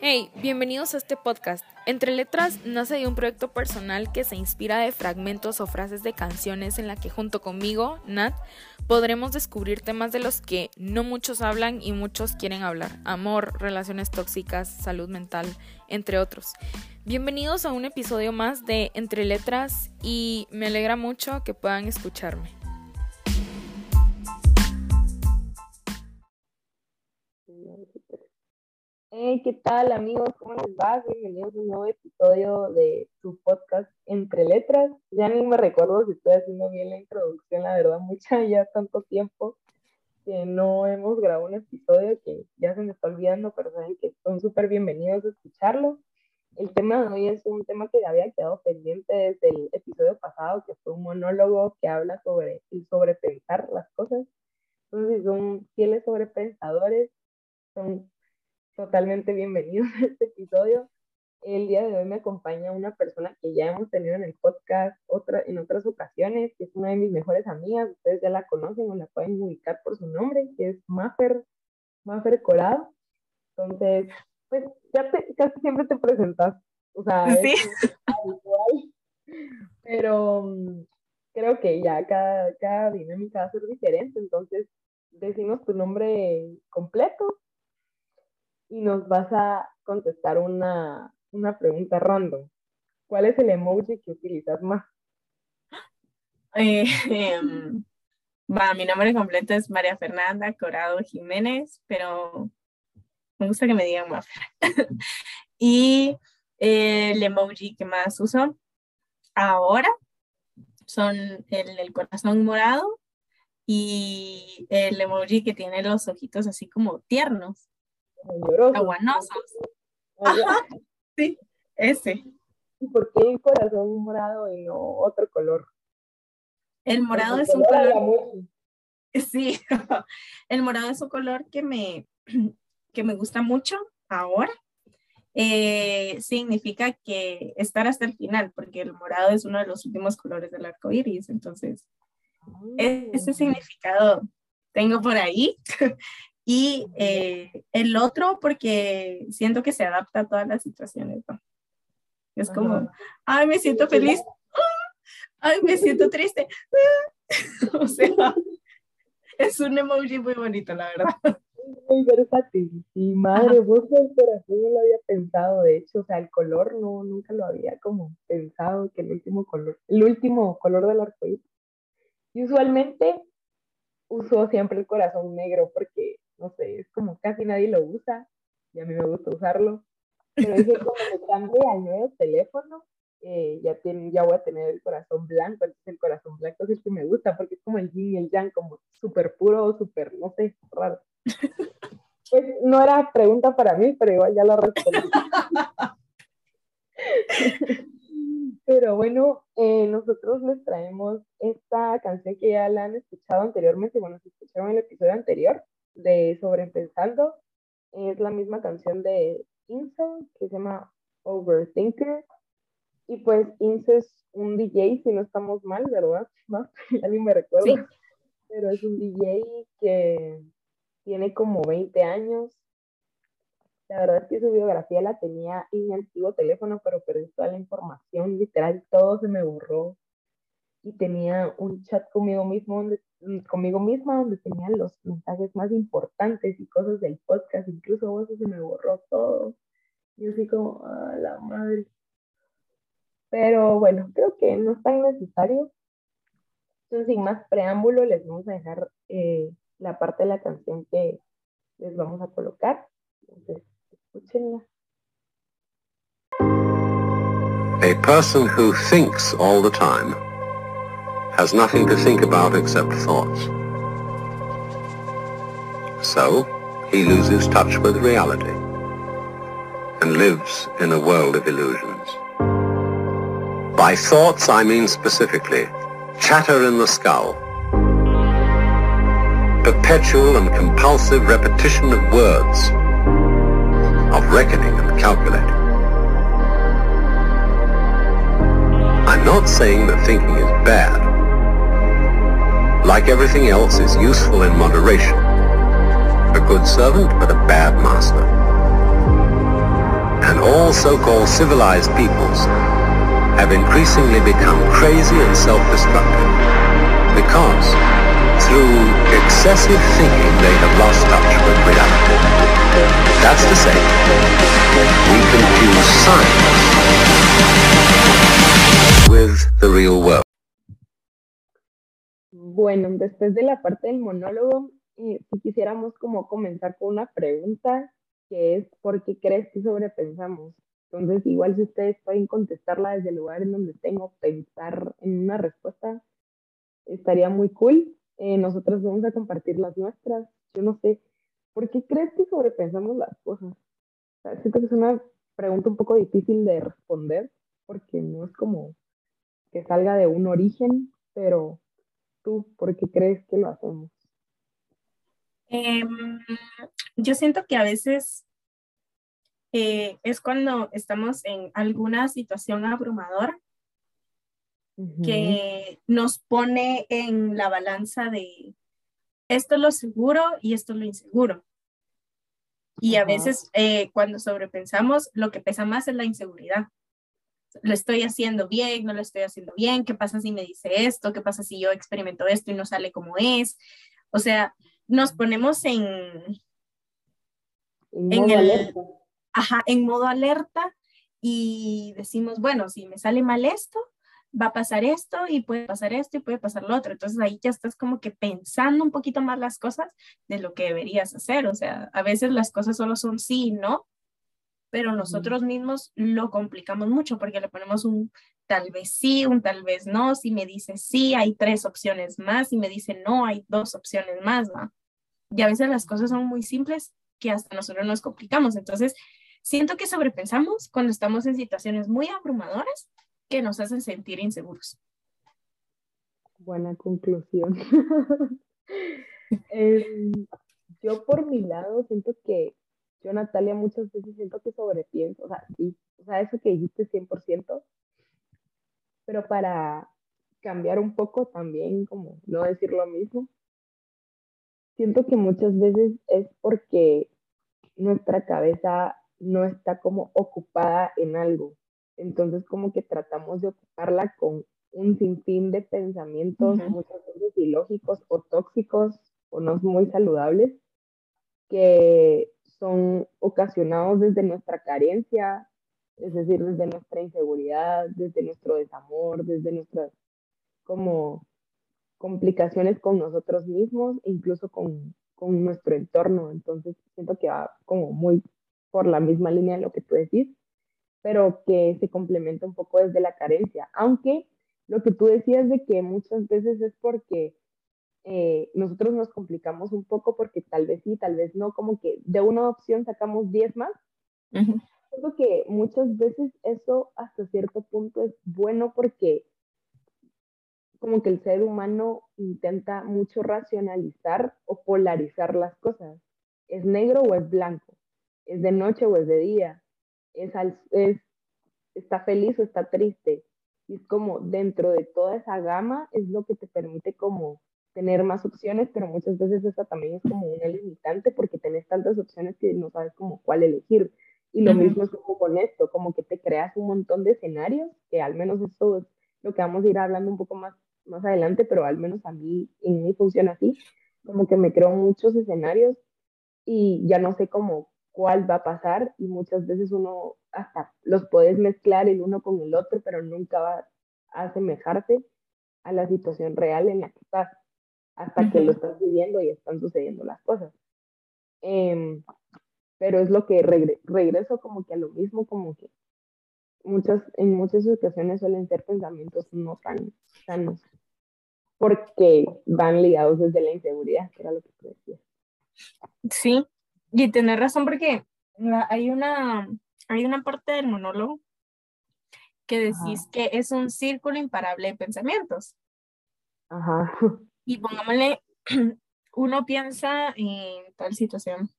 Hey, bienvenidos a este podcast. Entre Letras nace de un proyecto personal que se inspira de fragmentos o frases de canciones en la que junto conmigo, Nat, podremos descubrir temas de los que no muchos hablan y muchos quieren hablar. Amor, relaciones tóxicas, salud mental, entre otros. Bienvenidos a un episodio más de Entre Letras y me alegra mucho que puedan escucharme. Hey, ¿qué tal amigos? ¿Cómo les va? Bienvenidos a un nuevo episodio de su podcast Entre Letras. Ya ni me recuerdo si estoy haciendo bien la introducción, la verdad, mucha ya tanto tiempo que no hemos grabado un episodio que ya se me está olvidando, pero saben que son súper bienvenidos a escucharlo. El tema de hoy es un tema que había quedado pendiente desde el episodio pasado, que fue un monólogo que habla sobre el sobrepensar las cosas. Entonces, son fieles sobrepensadores, son totalmente bienvenidos a este episodio. El día de hoy me acompaña una persona que ya hemos tenido en el podcast otra, en otras ocasiones, que es una de mis mejores amigas, ustedes ya la conocen o la pueden ubicar por su nombre, que es Maffer, Maffer Corado. Entonces, pues ya te, casi siempre te presentas, o sea, ¿Sí? pero mm, creo que ya cada, cada dinámica va a ser diferente, entonces decimos tu nombre completo y nos vas a contestar una, una pregunta random. ¿Cuál es el emoji que utilizas más? Eh, mi nombre completo es María Fernanda Corado Jiménez, pero me gusta que me digan más. y el emoji que más uso ahora son el, el corazón morado y el emoji que tiene los ojitos así como tiernos, Lloroso. aguanosos. Ajá, sí, ese. ¿y ¿Por qué el corazón morado y no otro color? El morado es un color color. Sí, el morado es un color que me, que me gusta mucho ahora. Eh, significa que estar hasta el final, porque el morado es uno de los últimos colores del arco iris. Entonces, e-, ese significado tengo por ahí. Y eh, el otro, porque siento que se adapta a todas las situaciones. ¿no? Es como, ay, me siento feliz. Ay, me siento triste. O sea, es un emoji muy bonito, la verdad. muy versátil. Sí, madre, vos el corazón no lo había pensado, de hecho, o sea, el color no, nunca lo había como pensado que el último color, el último color del arcoíris. Y usualmente uso siempre el corazón negro porque, no sé, es como casi nadie lo usa y a mí me gusta usarlo. Pero dije, cuando me cambie al nuevo teléfono, eh, ya, tiene, ya voy a tener el corazón blanco, el corazón blanco es el que me gusta porque es como el yin y el yang, como súper puro, súper, no sé, raro. Pues no era pregunta para mí, pero igual ya lo respondí. Pero bueno, eh, nosotros les traemos esta canción que ya la han escuchado anteriormente, bueno, si escucharon el episodio anterior de Sobrepensando, es la misma canción de Ince, que se llama Overthinker, y pues Ince es un DJ, si no estamos mal, ¿verdad? ¿No? Ya ni me recuerdo, Sí. pero es un DJ que tiene como 20 años. La verdad es que su biografía la tenía en mi antiguo teléfono, pero perdí toda la información, literal, todo se me borró. Y tenía un chat conmigo mismo, donde, conmigo misma, donde tenía los mensajes más importantes y cosas del podcast, incluso vos se me borró todo. Yo así como, a la madre. Pero bueno, creo que no es tan necesario. Entonces, sin más preámbulo, les vamos a dejar eh, la parte de la canción que les vamos a colocar. Entonces, escúchenla. A person who thinks all the time has nothing to think about except thoughts. So, he loses touch with reality and lives in a world of illusions. By thoughts, I mean specifically chatter in the skull, perpetual and compulsive repetition of words, of reckoning and calculating. I'm not saying that thinking is bad. Like everything else, is useful in moderation. A good servant, but a bad master. And all so-called civilized peoples have increasingly become crazy and self-destructive because through excessive thinking they have lost touch with reality. That's to say, we confuse science with the real world. Bueno, después de la parte del monólogo, eh, si quisiéramos como comenzar con una pregunta que es ¿por qué crees que sobrepensamos? Entonces, igual si ustedes pueden contestarla desde el lugar en donde tengo, pensar en una respuesta, estaría muy cool. Eh, nosotros vamos a compartir las nuestras. Yo no sé, ¿por qué crees que sobrepensamos las cosas? siento que es una pregunta un poco difícil de responder porque no es como que salga de un origen, pero tú, ¿por qué crees que lo hacemos? Em, yo siento que a veces eh, es cuando estamos en alguna situación abrumadora que nos pone en la balanza de esto es lo seguro y esto es lo inseguro. Y a veces eh, cuando sobrepensamos, lo que pesa más es la inseguridad. Lo estoy haciendo bien, no lo estoy haciendo bien, ¿qué pasa si me dice esto? ¿Qué pasa si yo experimento esto y no sale como es? O sea, nos ponemos en, en, modo alerta. Ajá, en modo alerta y decimos, bueno, si me sale mal esto, va a pasar esto y puede pasar esto y puede pasar lo otro. Entonces ahí ya estás como que pensando un poquito más las cosas de lo que deberías hacer. O sea, a veces las cosas solo son sí y no, pero nosotros mismos lo complicamos mucho porque le ponemos un tal vez sí, un tal vez no. Si me dice sí, hay tres opciones más. Si me dice no, hay dos opciones más. ¿va? Y a veces las cosas son muy simples que hasta nosotros nos complicamos. Entonces, siento que sobrepensamos cuando estamos en situaciones muy abrumadoras que nos hacen sentir inseguros. Buena conclusión. Em, yo por mi lado siento que yo, Natalia, muchas veces siento que sobrepienso, o sea, sí, o sea, eso que dijiste 100%, pero para cambiar un poco también, como no decir lo mismo, siento que muchas veces es porque nuestra cabeza no está como ocupada en algo. Entonces como que tratamos de ocuparla con un sinfín de pensamientos, muchas veces ilógicos o tóxicos o no muy saludables, que son ocasionados desde nuestra carencia, es decir, desde nuestra inseguridad, desde nuestro desamor, desde nuestras como complicaciones con nosotros mismos, incluso con, con nuestro entorno. Entonces, siento que va como muy por la misma línea de lo que tú decís, pero que se complementa un poco desde la carencia. Aunque lo que tú decías de que muchas veces es porque eh, nosotros nos complicamos un poco porque tal vez sí, tal vez no, como que de una opción sacamos 10 más. Creo que muchas veces eso hasta cierto punto es bueno porque como que el ser humano intenta mucho racionalizar o polarizar las cosas. ¿Es negro o es blanco? ¿Es de noche o es de día? ¿Es, es está feliz o está triste? Y es como dentro de toda esa gama es lo que te permite como tener más opciones, pero muchas veces esa también es como una limitante porque tenés tantas opciones que no sabes como cuál elegir. Y lo mismo es como con esto, como que te creas un montón de escenarios, que al menos eso es lo que vamos a ir hablando un poco más más adelante, pero al menos a mí, en mí funciona así, como que me creo muchos escenarios y ya no sé cómo cuál va a pasar y muchas veces uno hasta los puedes mezclar el uno con el otro, pero nunca va a asemejarte a la situación real en la que estás, hasta que lo estás viviendo y están sucediendo las cosas. Em, pero es lo que regreso como que a lo mismo, como que muchas, en muchas ocasiones suelen ser pensamientos no tan sanos porque van ligados desde la inseguridad, que era lo que tú decías. Sí, y tener razón porque hay una, hay una parte del monólogo que decís que es un círculo imparable de pensamientos. Ajá. Y pongámosle, uno piensa en tal situación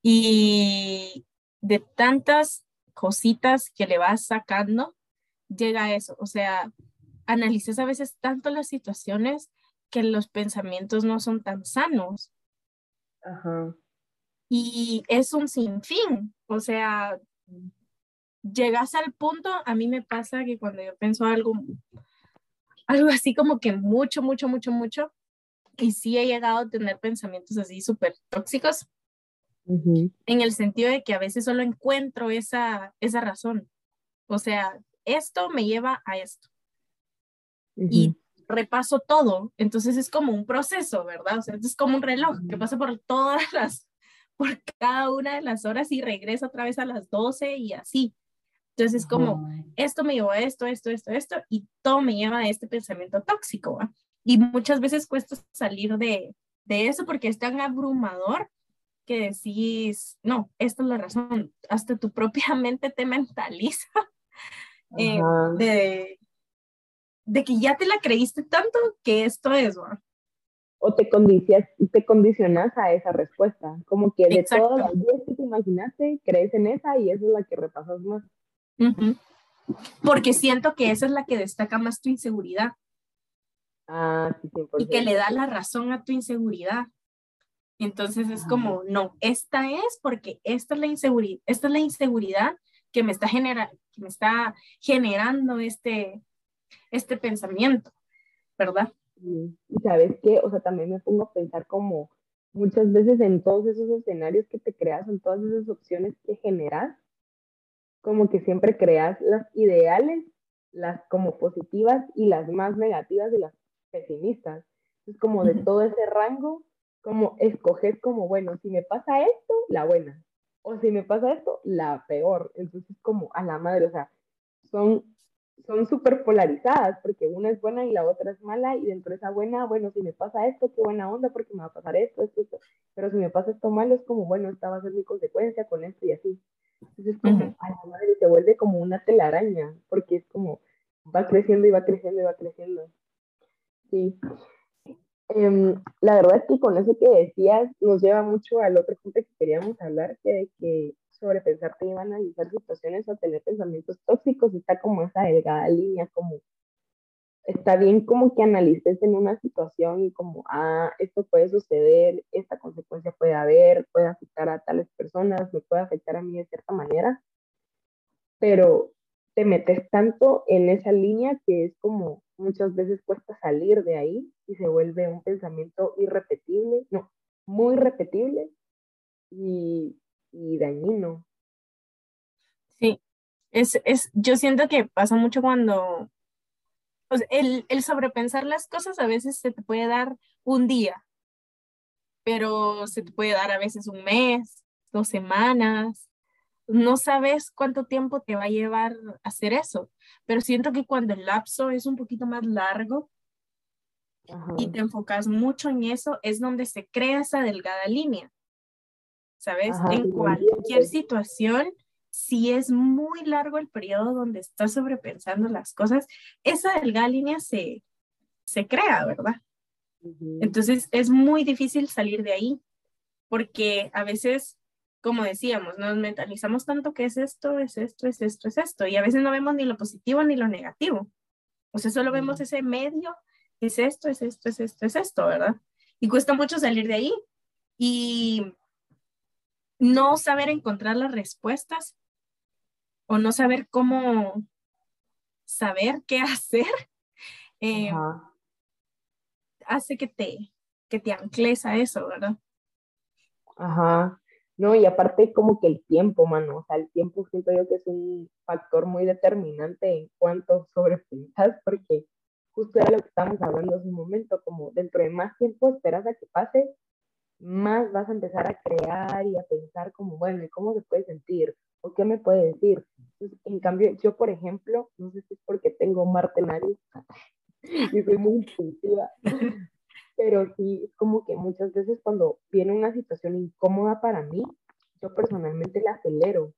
y de tantas cositas que le vas sacando, llega a eso. O sea, analizas a veces tanto las situaciones que los pensamientos no son tan sanos. Ajá. Y es un sinfín, o sea, llegas al punto, a mí me pasa que cuando yo pienso algo, algo así como que mucho, mucho, mucho, mucho, y sí he llegado a tener pensamientos así súper tóxicos, en el sentido de que a veces solo encuentro esa, esa razón. O sea, esto me lleva a esto. Y repaso todo, entonces es como un proceso, ¿verdad? O sea, es como un reloj que pasa por todas las, por cada una de las horas y regresa otra vez a las 12 y así. Entonces es como, esto me llevó a esto, esto, esto, esto, y todo me lleva a este pensamiento tóxico. Y muchas veces cuesta salir de, de eso porque es tan abrumador que decís, no, esta es la razón, hasta tu propia mente te mentaliza eh, de, de que ya te la creíste tanto que esto es, O te, condicionas, te condicionas a esa respuesta, como que de todas las que te imaginaste, crees en esa y esa es la que repasas más. Porque siento que esa es la que destaca más tu inseguridad. Ah, sí, Y que le da la razón a tu inseguridad. Entonces es como, no, esta es porque esta es la inseguridad, esta es la inseguridad que me está, genera que me está generando este, este pensamiento, ¿verdad? Y sabes qué, o sea, también me pongo a pensar como muchas veces en todos esos escenarios que te creas, en todas esas opciones que generas, como que siempre creas las ideales, las como positivas y las más negativas y las pesimistas. Es como de todo ese rango, como escoger como, bueno, si me pasa esto, la buena, o si me pasa esto, la peor. Entonces, como a la madre, o sea, son son súper polarizadas, porque una es buena y la otra es mala, y dentro de esa buena, bueno, si me pasa esto, qué buena onda, porque me va a pasar esto, esto, esto, pero si me pasa esto malo, es como, bueno, esta va a ser mi consecuencia con esto y así. Entonces, como, a la madre se vuelve como una telaraña, porque es como, va creciendo y va creciendo y va creciendo. Sí. Em, la verdad es que con eso que decías nos lleva mucho al otro punto que queríamos hablar, que de que sobrepensar que iban a analizar situaciones o tener pensamientos tóxicos está como esa delgada línea, como está bien como que analices en una situación y como, ah, esto puede suceder, esta consecuencia puede haber, puede afectar a tales personas, me puede afectar a mí de cierta manera, pero te metes tanto en esa línea que es como muchas veces cuesta salir de ahí y se vuelve un pensamiento irrepetible, no, muy repetible y, y dañino. Sí, es, es, yo siento que pasa mucho cuando pues, el, el sobrepensar las cosas a veces se te puede dar un día, pero se te puede dar a veces un mes, dos semanas, no sabes cuánto tiempo te va a llevar hacer eso, pero siento que cuando el lapso es un poquito más largo y te enfocas mucho en eso, es donde se crea esa delgada línea. ¿Sabes? en cualquier situación, si es muy largo el periodo donde estás sobrepensando las cosas, esa delgada línea se, se crea, ¿verdad? Entonces es muy difícil salir de ahí, porque a veces como decíamos, nos mentalizamos tanto que es esto, es esto, es esto, es esto, y a veces no vemos ni lo positivo ni lo negativo. O sea, solo vemos ese medio, es esto, es esto, es esto, es esto, ¿verdad? Y cuesta mucho salir de ahí y no saber encontrar las respuestas o no saber cómo saber qué hacer eh, hace que te, que te ancles a eso, ¿verdad? Ajá. No, y aparte como que el tiempo, mano, o sea, el tiempo siento yo que es un factor muy determinante en cuanto sobrepensas, porque justo era lo que estábamos hablando hace un momento, como dentro de más tiempo esperas a que pase, más vas a empezar a crear y a pensar como, bueno, ¿y cómo se puede sentir? ¿O qué me puede decir? en cambio, yo, por ejemplo, no sé si es porque tengo Marte en y soy muy impulsiva, pero sí, es como que muchas veces cuando viene una situación incómoda para mí, yo personalmente la acelero,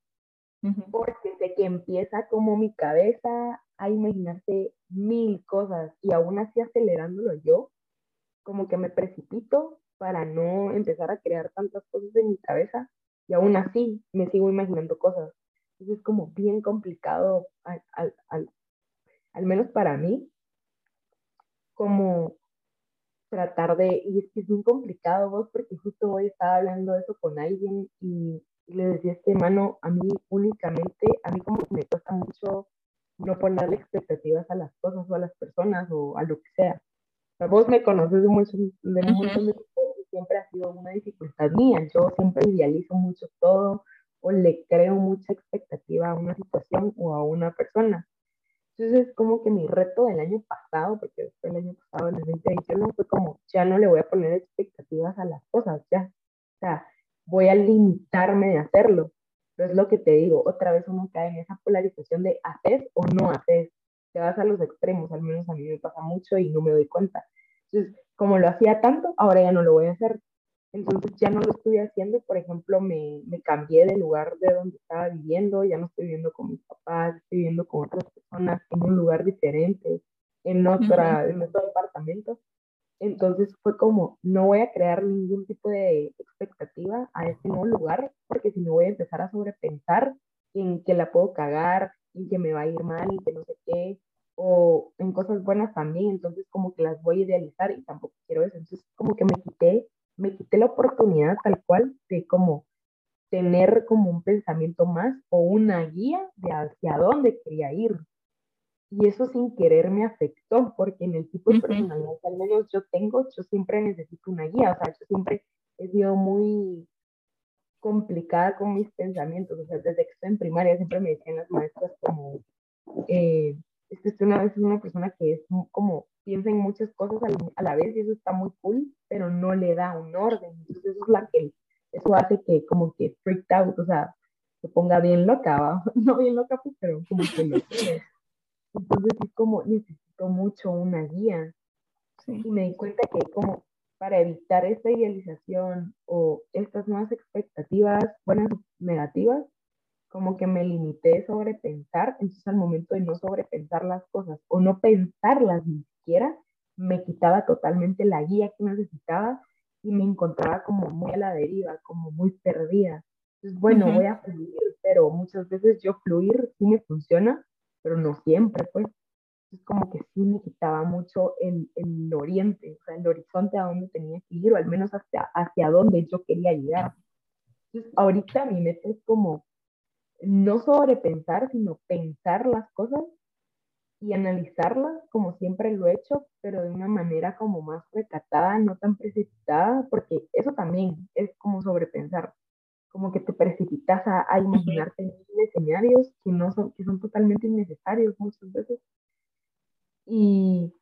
porque sé que empieza como mi cabeza a imaginarse mil cosas y aún así acelerándolo yo, como que me precipito para no empezar a crear tantas cosas en mi cabeza y aún así me sigo imaginando cosas. Entonces es como bien complicado, al, al, al, al menos para mí, como tratar de, y es que es muy complicado vos, porque justo hoy estaba hablando de eso con alguien y le decía, este mano, a mí únicamente, a mí como que me cuesta mucho no ponerle expectativas a las cosas o a las personas o a lo que sea. vos me conoces de, mucho, de siempre ha sido una dificultad mía. Yo siempre idealizo mucho todo o le creo mucha expectativa a una situación o a una persona. Entonces, como que mi reto del año pasado, porque fue el año pasado, en el 2021, fue como, ya no le voy a poner expectativas a las cosas, ya. O sea, voy a limitarme de hacerlo. Pero es lo que te digo, otra vez uno cae en esa polarización de haces o no haces. Te vas a los extremos, al menos a mí me pasa mucho y no me doy cuenta. Entonces, como lo hacía tanto, ahora ya no lo voy a hacer. Entonces ya no lo estoy haciendo, por ejemplo, me, me cambié de lugar de donde estaba viviendo, ya no estoy viviendo con mis papás, estoy viviendo con otras personas en un lugar diferente, en, otra, en otro departamento. Entonces fue como, no voy a crear ningún tipo de expectativa a este nuevo lugar, porque si no voy a empezar a sobrepensar en que la puedo cagar, y que me va a ir mal, y que no sé qué, o en cosas buenas también, entonces como que las voy a idealizar y tampoco quiero eso. Entonces como que me quité me quité la oportunidad tal cual de como tener como un pensamiento más o una guía de hacia dónde quería ir. Y eso sin querer me afectó, porque en el tipo de personalidad que al menos yo tengo, yo siempre necesito una guía, o sea, yo siempre he sido muy complicada con mis pensamientos, o sea, desde que estoy en primaria siempre me decían las maestras como, eh, es que usted una vez es una persona que es como piensa en muchas cosas a la vez y eso está muy cool, pero no le da un orden. Entonces eso es la que, eso hace que como que freaked out, o sea, se ponga bien loca, no bien loca, pues, pero como que lo Entonces es como necesito mucho una guía. Y me di cuenta que como para evitar esta idealización o estas nuevas expectativas, buenas o negativas, como que me limité sobre pensar, entonces al momento de no sobrepensar las cosas o no pensarlas ni siquiera, me quitaba totalmente la guía que necesitaba y me encontraba como muy a la deriva, como muy perdida. Entonces, bueno, voy a fluir, pero muchas veces yo fluir sí me funciona, pero no siempre, pues. Es como que sí me quitaba mucho el, el oriente, o sea, el horizonte a donde tenía que ir, o al menos hacia, hacia dónde yo quería llegar. Entonces, ahorita mi meta es como no sobrepensar, sino pensar las cosas y analizarlas como siempre lo he hecho, pero de una manera como más recatada, no tan precipitada, porque eso también es como sobrepensar, como que te precipitas a, imaginarte escenarios que, no son, que son totalmente innecesarios muchas veces. Y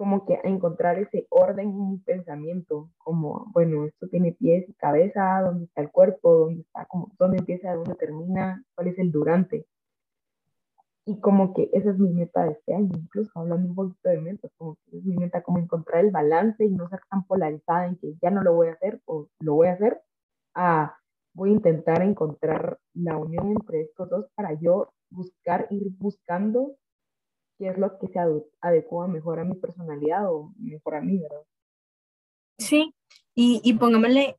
como que a encontrar ese orden en mi pensamiento, como, bueno, esto tiene pies y cabeza, dónde está el cuerpo, dónde está, como, dónde empieza, dónde termina, cuál es el durante. Y como que esa es mi meta de este año, incluso hablando un poquito de metas, como que es mi meta como encontrar el balance y no ser tan polarizada en que ya no lo voy a hacer o lo voy a hacer, a voy a intentar encontrar la unión entre estos dos para yo buscar, ir buscando qué es lo que se adecua mejor a mi personalidad o mejor a mí, ¿verdad? Sí, y, y pongámosle,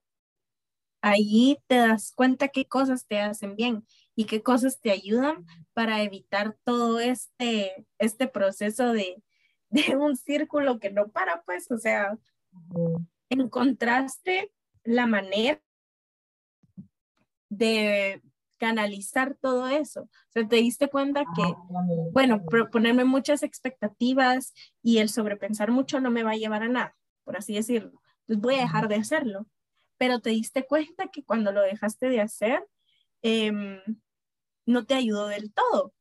ahí te das cuenta qué cosas te hacen bien y qué cosas te ayudan para evitar todo este, este proceso de, de un círculo que no para, pues, o sea, encontraste la manera de canalizar todo eso. O sea, te diste cuenta que, ah, bueno, ponerme muchas expectativas y el sobrepensar mucho no me va a llevar a nada, por así decirlo. Entonces voy a dejar de hacerlo. Pero te diste cuenta que cuando lo dejaste de hacer, em, no te ayudó del todo.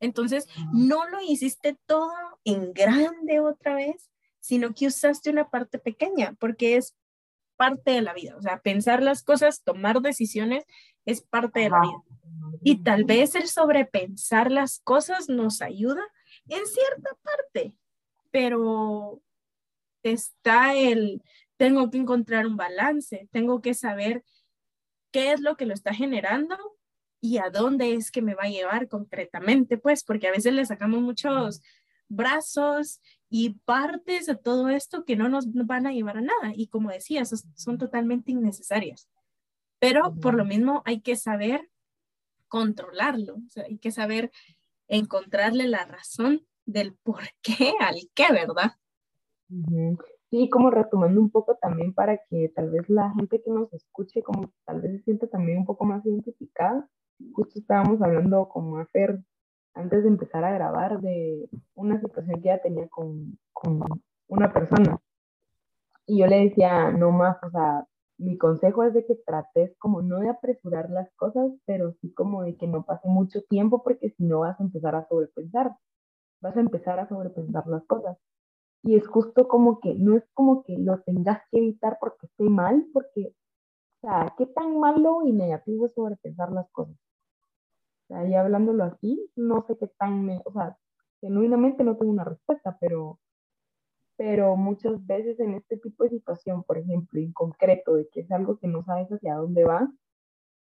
Entonces, no lo hiciste todo en grande otra vez, sino que usaste una parte pequeña, porque es parte de la vida. O sea, pensar las cosas, tomar decisiones es parte de la vida. Y tal vez el sobrepensar las cosas nos ayuda en cierta parte, pero está el, tengo que encontrar un balance, tengo que saber qué es lo que lo está generando y a dónde es que me va a llevar concretamente, pues, porque a veces le sacamos muchos brazos y partes de todo esto que no nos van a llevar a nada. Y como decías, son totalmente innecesarias. Pero por lo mismo hay que saber controlarlo, o sea, hay que saber encontrarle la razón del por qué al qué, ¿verdad? sí, como retomando un poco también para que tal vez la gente que nos escuche, como tal vez se sienta también un poco más identificada. Justo estábamos hablando como a Fer antes de empezar a grabar de una situación que ya tenía con, con una persona. Y yo le decía, no más, o sea, mi consejo es de que trates como no de apresurar las cosas, pero sí como de que no pase mucho tiempo porque si no vas a empezar a sobrepensar, vas a empezar a sobrepensar las cosas. Y es justo como que no es como que lo tengas que evitar porque esté mal, porque, o sea, ¿qué tan malo y negativo es sobrepensar las cosas? O sea, y hablándolo así, no sé qué tan, o sea, genuinamente no tengo una respuesta, pero, pero muchas veces en este tipo de situación, por ejemplo, en concreto, de que es algo que no sabes hacia dónde va,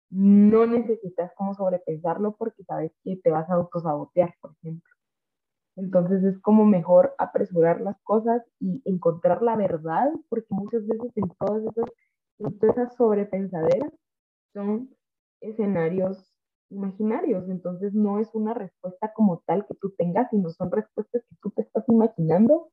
no necesitas como sobrepensarlo porque sabes que te vas a autosabotear, por ejemplo. Entonces es como mejor apresurar las cosas y encontrar la verdad, porque muchas veces en todas esas, en todas esas sobrepensaderas son escenarios imaginarios, entonces no es una respuesta como tal que tú tengas, sino son respuestas que tú te estás imaginando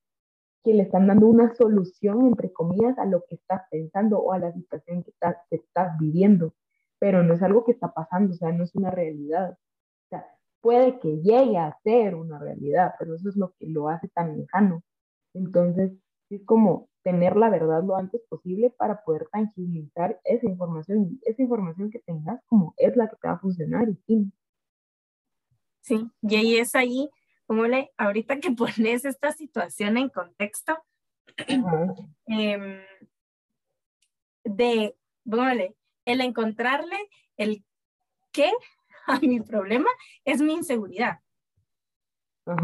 que le están dando una solución, entre comillas, a lo que estás pensando o a la situación que estás, viviendo, pero no es algo que está pasando, o sea, no es una realidad. O sea, puede que llegue a ser una realidad, pero eso es lo que lo hace tan lejano. Entonces, es como tener la verdad lo antes posible para poder tangibilizar esa información esa información que tengas como es la que te va a funcionar y fin. Sí, y ahí es ahí, como le, ahorita que pones esta situación en contexto, eh, de, bueno, el encontrarle el qué a mi problema es mi inseguridad.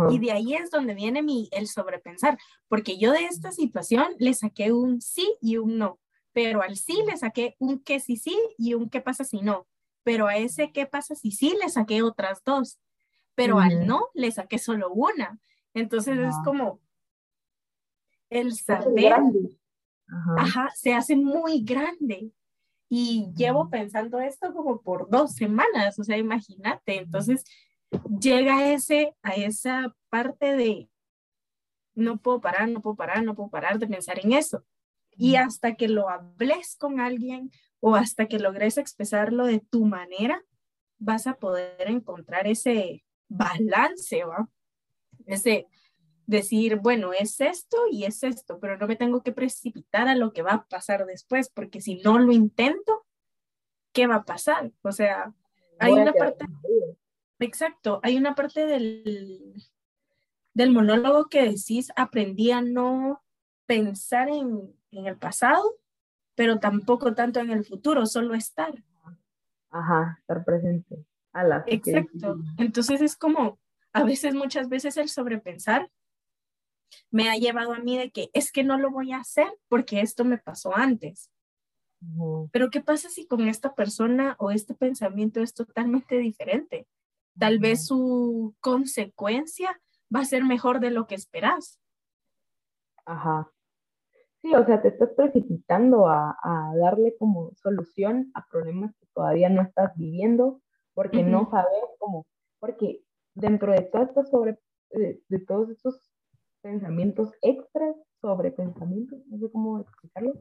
Y de ahí es donde viene mi, el sobrepensar, porque yo de esta situación le saqué un sí y un no, pero al sí le saqué un qué sí sí y un qué pasa si no, pero a ese qué pasa si sí le saqué otras dos, pero al no le saqué solo una. Entonces es como el saber, ajá, se hace muy grande. Y llevo pensando esto como por dos semanas, o sea, imagínate. Entonces llega ese, a esa parte de no puedo parar, no puedo parar, no puedo parar de pensar en eso. Y hasta que lo hables con alguien o hasta que logres expresarlo de tu manera, vas a poder encontrar ese balance, ¿va? Ese decir, bueno, es esto y es esto, pero no me tengo que precipitar a lo que va a pasar después, porque si no lo intento, ¿qué va a pasar? O sea, hay una parte, exacto, hay una parte del, del monólogo que decís, aprendí a no pensar en, en el pasado, pero tampoco tanto en el futuro, solo estar. Ajá, estar presente. A la Exacto. Entonces es como, a veces, muchas veces el sobrepensar me ha llevado a mí de que es que no lo voy a hacer porque esto me pasó antes. Pero ¿qué pasa si con esta persona o este pensamiento es totalmente diferente? Tal vez su consecuencia va a ser mejor de lo que esperas. Ajá. Sí, o sea, te estás precipitando a, a darle como solución a problemas que todavía no estás viviendo porque no sabes cómo, porque dentro de todo esto sobre, de todos estos pensamientos extras sobre pensamientos, no sé cómo explicarlo,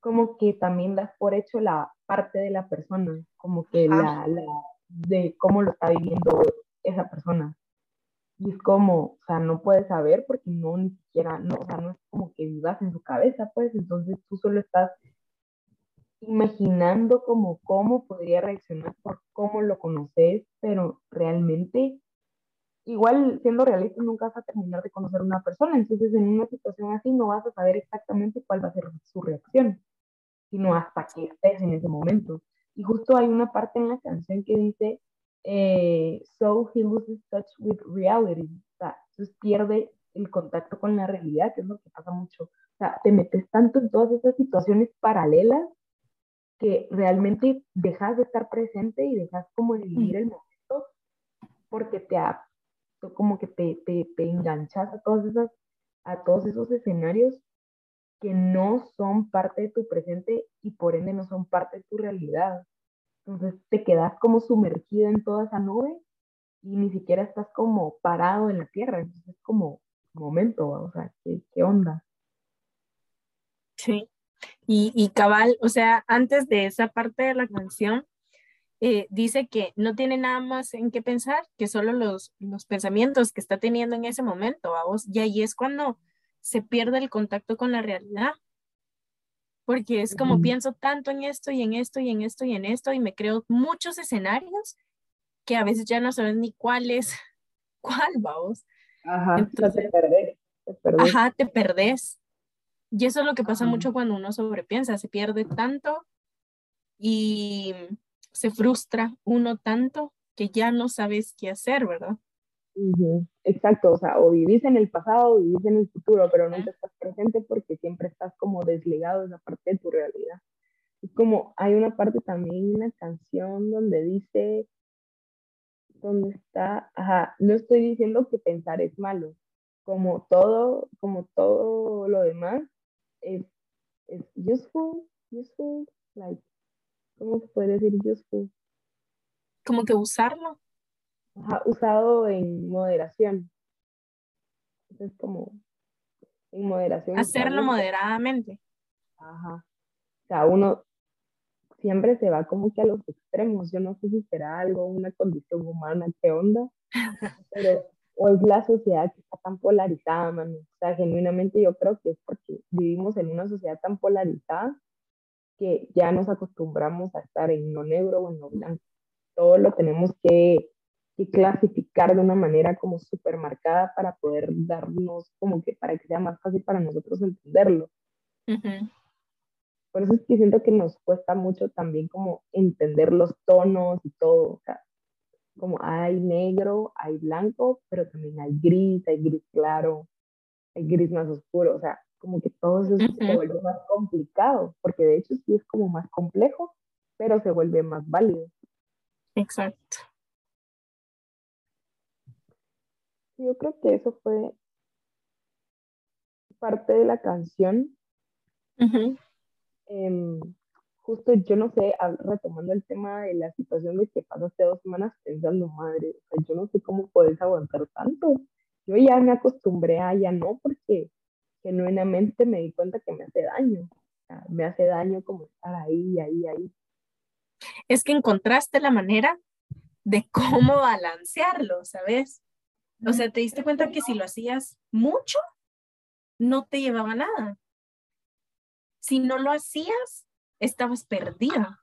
como que también das por hecho la parte de la persona, como que la, la, de cómo lo está viviendo esa persona. Y es como, o sea, no puedes saber porque no ni siquiera, no, o sea, no es como que vivas en su cabeza, pues, entonces tú solo estás imaginando como cómo podría reaccionar por cómo lo conoces, pero realmente igual siendo realista nunca vas a terminar de conocer a una persona, entonces en una situación así no vas a saber exactamente cuál va a ser su reacción, sino hasta que estés en ese momento. Y justo hay una parte en la canción que dice, eh, so he loses touch with reality, o sea, entonces pierde el contacto con la realidad, que es lo que pasa mucho. O sea, te metes tanto en todas esas situaciones paralelas que realmente dejas de estar presente y dejas como de vivir el momento porque te ha como que te, te, te enganchas a, todas esas, a todos esos escenarios que no son parte de tu presente y por ende no son parte de tu realidad. Entonces te quedas como sumergido en toda esa nube y ni siquiera estás como parado en la tierra. Entonces es como momento, o sea, ¿qué, qué onda? Sí. Y, y cabal, o sea, antes de esa parte de la canción, eh, dice que no tiene nada más en qué pensar que solo los, los pensamientos que está teniendo en ese momento, vamos, y ahí es cuando se pierde el contacto con la realidad. Porque es como pienso tanto en esto y en esto y en esto y en esto y me creo muchos escenarios que a veces ya no sabes ni cuál es cuál, vamos. Ajá, te perdés, Ajá, te perdés. Y eso es lo que pasa mucho cuando uno sobrepiensa, se pierde tanto y se frustra uno tanto que ya no sabes qué hacer, ¿verdad? Exacto, o sea, o vivís en el pasado o vivís en el futuro, pero nunca estás presente porque siempre estás como desligado de esa parte de tu realidad. Es como, hay una parte también, una canción donde dice, donde está, ajá, no estoy diciendo que pensar es malo, como todo, como todo lo demás, es, es useful, useful, like, ¿cómo se puede decir useful? Como que usarlo. Ajá, usado en moderación. Es como en moderación. Hacerlo moderadamente. Ajá. O sea, uno siempre se va como que a los extremos. Yo no sé si será algo, una condición humana, qué onda. Pero o es la sociedad que está tan polarizada, mami. O sea, genuinamente yo creo que es porque vivimos en una sociedad tan polarizada que ya nos acostumbramos a estar en lo negro o en lo blanco. Todo lo tenemos que, clasificar de una manera como súper marcada para poder darnos, como que para que sea más fácil para nosotros entenderlo. Por eso es que siento que nos cuesta mucho también como entender los tonos y todo. O sea, como hay negro, hay blanco, pero también hay gris, hay gris claro, hay gris más oscuro. O sea, como que todo eso se vuelve más complicado, porque de hecho sí es como más complejo, pero se vuelve más válido. Exacto. Yo creo que eso fue parte de la canción. Justo yo no sé, retomando el tema de la situación de que pasaste dos semanas pensando, madre, yo no sé cómo puedes aguantar tanto. Yo ya me acostumbré a ya no, porque genuinamente me di cuenta que me hace daño. me hace daño como estar ahí, ahí, ahí. Es que encontraste la manera de cómo balancearlo, ¿sabes? O sea, te diste cuenta que si lo hacías mucho, no te llevaba nada. Si no lo hacías, estabas perdida.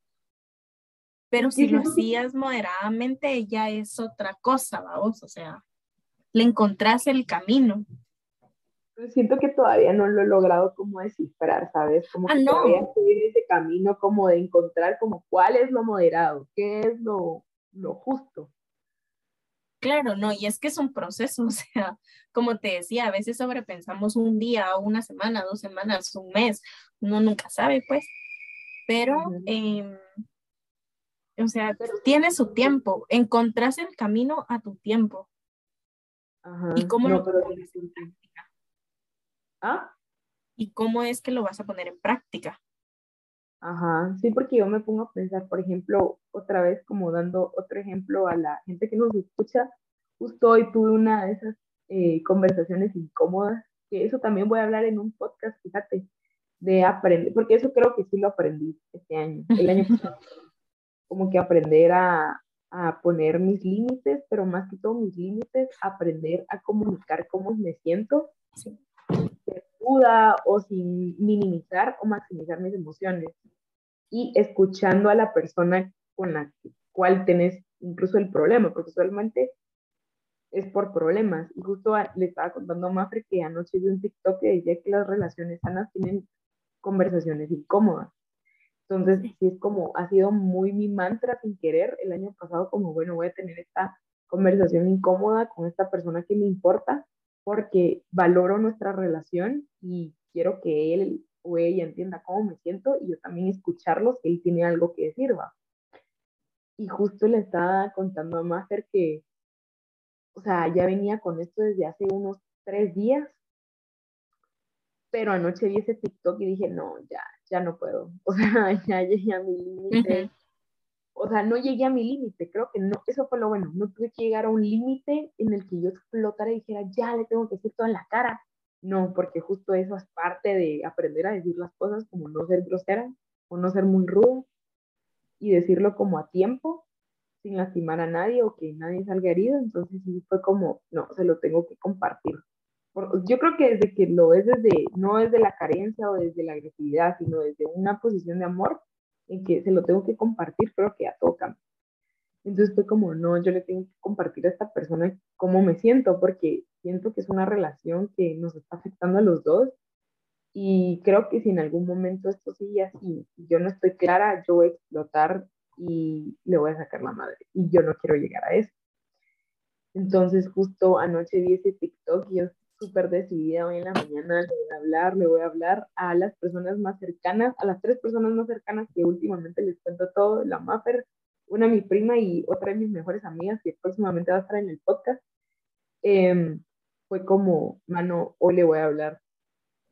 Pero si lo hacías moderadamente, ya es otra cosa, vamos, o sea, le encontrás el camino siento que todavía no lo he logrado como descifrar, ¿sabes? Como ah, que todavía estoy ese camino como de encontrar como cuál es lo moderado, qué es lo, lo justo. Claro, no, y es que es un proceso, o sea, como te decía, a veces sobrepensamos un día, una semana, dos semanas, un mes, uno nunca sabe, pues, pero, em, o sea, tiene su tiempo, encontrás el camino a tu tiempo. Ajá. Y cómo lo ¿Ah? ¿Y cómo es que lo vas a poner en práctica? Ajá, sí, porque yo me pongo a pensar, por ejemplo, otra vez como dando otro ejemplo a la gente que nos escucha, justo hoy tuve una de esas eh, conversaciones incómodas, que eso también voy a hablar en un podcast, fíjate, de aprender, porque eso creo que sí lo aprendí este año, el año pasado, como que aprender a, a poner mis límites, pero más que todo mis límites, aprender a comunicar cómo me siento. Sí o sin minimizar o maximizar mis emociones. Y escuchando a la persona con la cual tenés incluso el problema, porque usualmente es por problemas. Y justo le estaba contando a Mafre que anoche vi un TikTok que decía que las relaciones sanas tienen conversaciones incómodas. Entonces, sí es como, ha sido muy mi mantra sin querer el año pasado, como, bueno, voy a tener esta conversación incómoda con esta persona que me importa porque valoro nuestra relación y quiero que él o ella entienda cómo me siento y yo también escucharlos, que él tiene algo que decir, va. Y justo le estaba contando a Master que, o sea, ya venía con esto desde hace unos tres días, pero anoche vi ese TikTok y dije, no, ya, ya no puedo. O sea, ya llegué a mi límite o sea, no llegué a mi límite, creo que no, eso fue lo bueno, no tuve que llegar a un límite en el que yo explotara y dijera, ya le tengo que decir todo en la cara, no, porque justo eso es parte de aprender a decir las cosas como no ser grosera o no ser muy rudo y decirlo como a tiempo, sin lastimar a nadie o que nadie salga herido. Entonces sí fue como, no, se lo tengo que compartir. Yo creo que desde que lo es desde, no desde la carencia o desde la agresividad, sino desde una posición de amor en que se lo tengo que compartir, creo que ya cambia. Entonces fue como, no, yo le tengo que compartir a esta persona cómo me siento, porque siento que es una relación que nos está afectando a los dos. Y creo que si en algún momento esto sigue así, yo no estoy clara, yo voy a explotar y le voy a sacar la madre. Y yo no quiero llegar a eso. Entonces justo anoche vi ese TikTok y yo súper decidida hoy en la mañana le voy a hablar, le voy a hablar a las personas más cercanas, a las tres personas más cercanas que últimamente les cuento todo, la Maffer, una mi prima y otra de mis mejores amigas que próximamente va a estar en el podcast, em, fue como, mano, hoy le voy a hablar.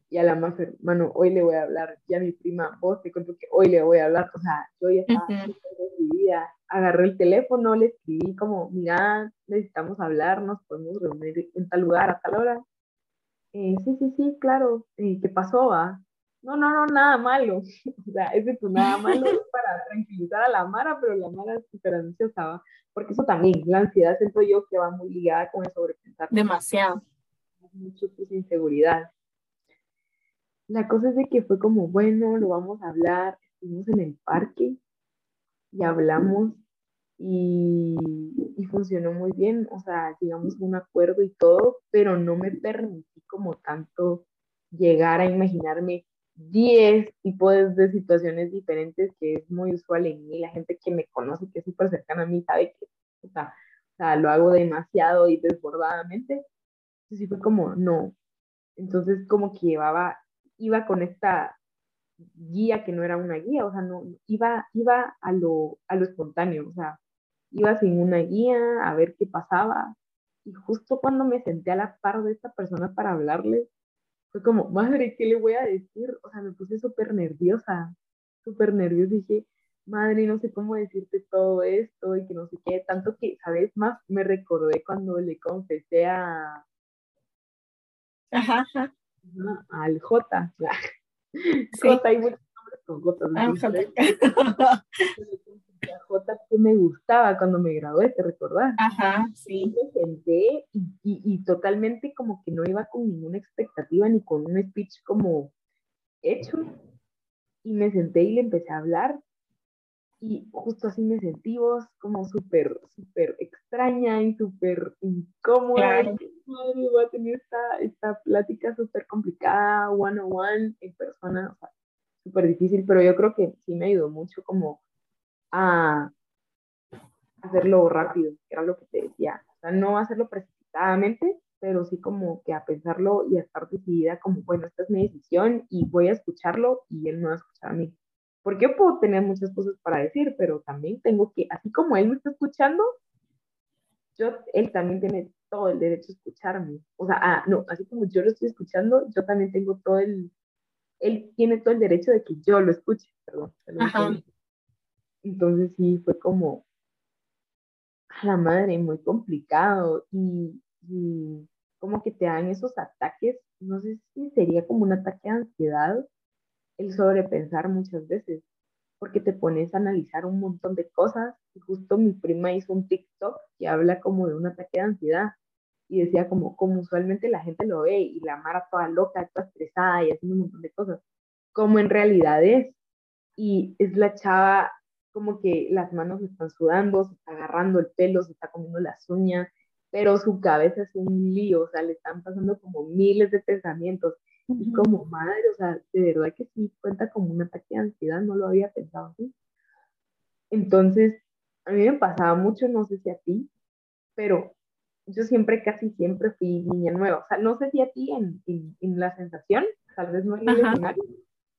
Y a la más mano, hoy le voy a hablar. Y a mi prima, vos te cuento que hoy le voy a hablar. O sea, yo ya estaba decidida. Agarré el teléfono, le escribí como, mira, necesitamos hablar, nos podemos reunir en tal lugar a tal hora. Eh, sí, sí, sí, claro. Eh, ¿Qué pasó? Va? No, no, no, nada malo. o sea, ese tu nada malo es para tranquilizar a la Mara, pero la Mara es súper ansiosa, porque eso también, la ansiedad siento yo que va muy ligada con el sobrepensar. Demasiado. Mucho pues inseguridad. La cosa es de que fue como, bueno, lo vamos a hablar, estuvimos en el parque y hablamos y, y funcionó muy bien, o sea, llegamos a un acuerdo y todo, pero no me permití como tanto llegar a imaginarme 10 tipos de situaciones diferentes que es muy usual en mí. La gente que me conoce, que es súper cercana a mí, sabe que o sea, o sea, lo hago demasiado y desbordadamente. Entonces fue como, no. Entonces como que llevaba, iba con esta guía que no era una guía, o sea, no, iba, iba a lo, a lo espontáneo, o sea, iba sin una guía a ver qué pasaba. Y justo cuando me senté a la par de esta persona para hablarle, fue como, madre, ¿qué le voy a decir? O sea, me puse súper nerviosa, súper nerviosa. Dije, madre, no sé cómo decirte todo esto y que no sé qué. Tanto que, ¿sabes más? Me recordé cuando le confesé a... Ajá, ajá. Al J. J, hay muchos nombres con J. Ah, J que me gustaba cuando me gradué, ¿te recordás? Ajá, sí. Me senté y, y, y, totalmente como que no iba con ninguna expectativa ni con un speech como hecho. Y me senté y le empecé a hablar y justo así me sentí vos como súper, súper extraña y súper incómoda. Claro. Madre, voy a tener esta, esta plática súper complicada, one on one, en persona, o sea, súper difícil, pero yo creo que sí me ayudó mucho como a hacerlo rápido, que era lo que te decía. O sea, no hacerlo precipitadamente, pero sí como que a pensarlo y a estar decidida como, bueno, esta es mi decisión y voy a escucharlo y él no va a escuchar a mí. Porque yo puedo tener muchas cosas para decir, pero también tengo que, así como él me está escuchando, yo, él también tiene todo el derecho a escucharme. O sea, ah, no, así como yo lo estoy escuchando, yo también tengo todo el, él tiene todo el derecho de que yo lo escuche, perdón. perdón entonces sí, fue como, a la madre, muy complicado y, y, como que te dan esos ataques, no sé si sería como un ataque de ansiedad el sobrepensar muchas veces, porque te pones a analizar un montón de cosas y justo mi prima hizo un TikTok que habla como de un ataque de ansiedad y decía como, como usualmente la gente lo ve y la Mara toda loca, toda estresada y haciendo un montón de cosas, como en realidad es. Y es la chava como que las manos están sudando, se está agarrando el pelo, se está comiendo las uñas, pero su cabeza es un lío, o sea, le están pasando como miles de pensamientos. Y como madre, o sea, de verdad que sí cuenta como un ataque de ansiedad, no lo había pensado así. Entonces, a mí me pasaba mucho, no sé si a ti, pero yo siempre, casi siempre fui niña nueva. O sea, no sé si a ti en, en, en la sensación, tal vez no en el escenario,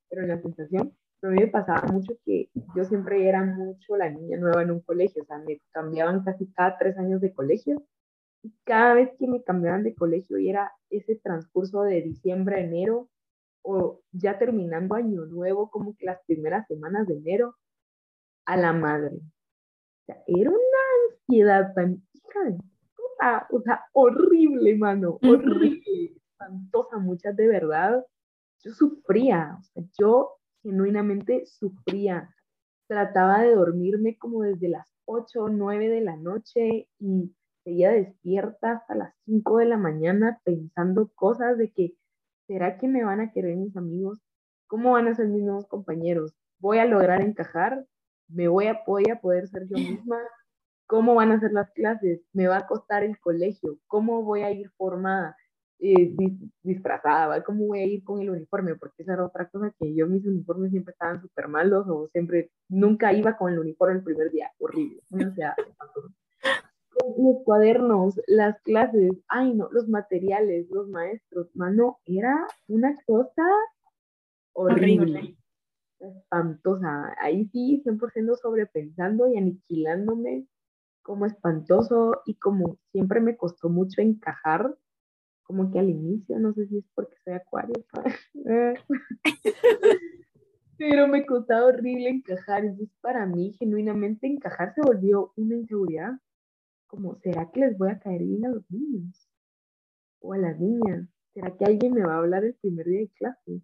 pero en la sensación, a mí me pasaba mucho que yo siempre era mucho la niña nueva en un colegio, o sea, me cambiaban casi cada tres años de colegio. Y cada vez que me cambiaban de colegio y era ese transcurso de diciembre a enero, o ya terminando año nuevo, como que las primeras semanas de enero, a la madre. O sea, era una ansiedad tan hija de puta, o sea, horrible, mano, horrible. espantosa, muchas de verdad. Yo sufría, o sea, yo genuinamente sufría. Trataba de dormirme como desde las 8 o 9 de la noche y seguía despierta hasta las 5 de la mañana pensando cosas de que, ¿será que me van a querer mis amigos? ¿Cómo van a ser mis nuevos compañeros? ¿Voy a lograr encajar? ¿Me voy a, voy a poder ser yo misma? ¿Cómo van a ser las clases? ¿Me va a costar el colegio? ¿Cómo voy a ir formada? Eh, disfrazada, ¿cómo voy a ir con el uniforme? Porque esa era otra cosa que yo, mis uniformes siempre estaban súper malos o siempre, nunca iba con el uniforme el primer día, horrible. O sea, los cuadernos, las clases, ay no, los materiales, los maestros, mano, era una cosa horrible. Espantosa. Ahí sí, 100% sobrepensando y aniquilándome como espantoso y como siempre me costó mucho encajar, como que al inicio, no sé si es porque soy acuario, pero me costaba horrible encajar. Entonces, para mí, genuinamente encajar se volvió una inseguridad. Como, ¿será que les voy a caer bien a los niños? O a las niñas. ¿Será que alguien me va a hablar el primer día de clase?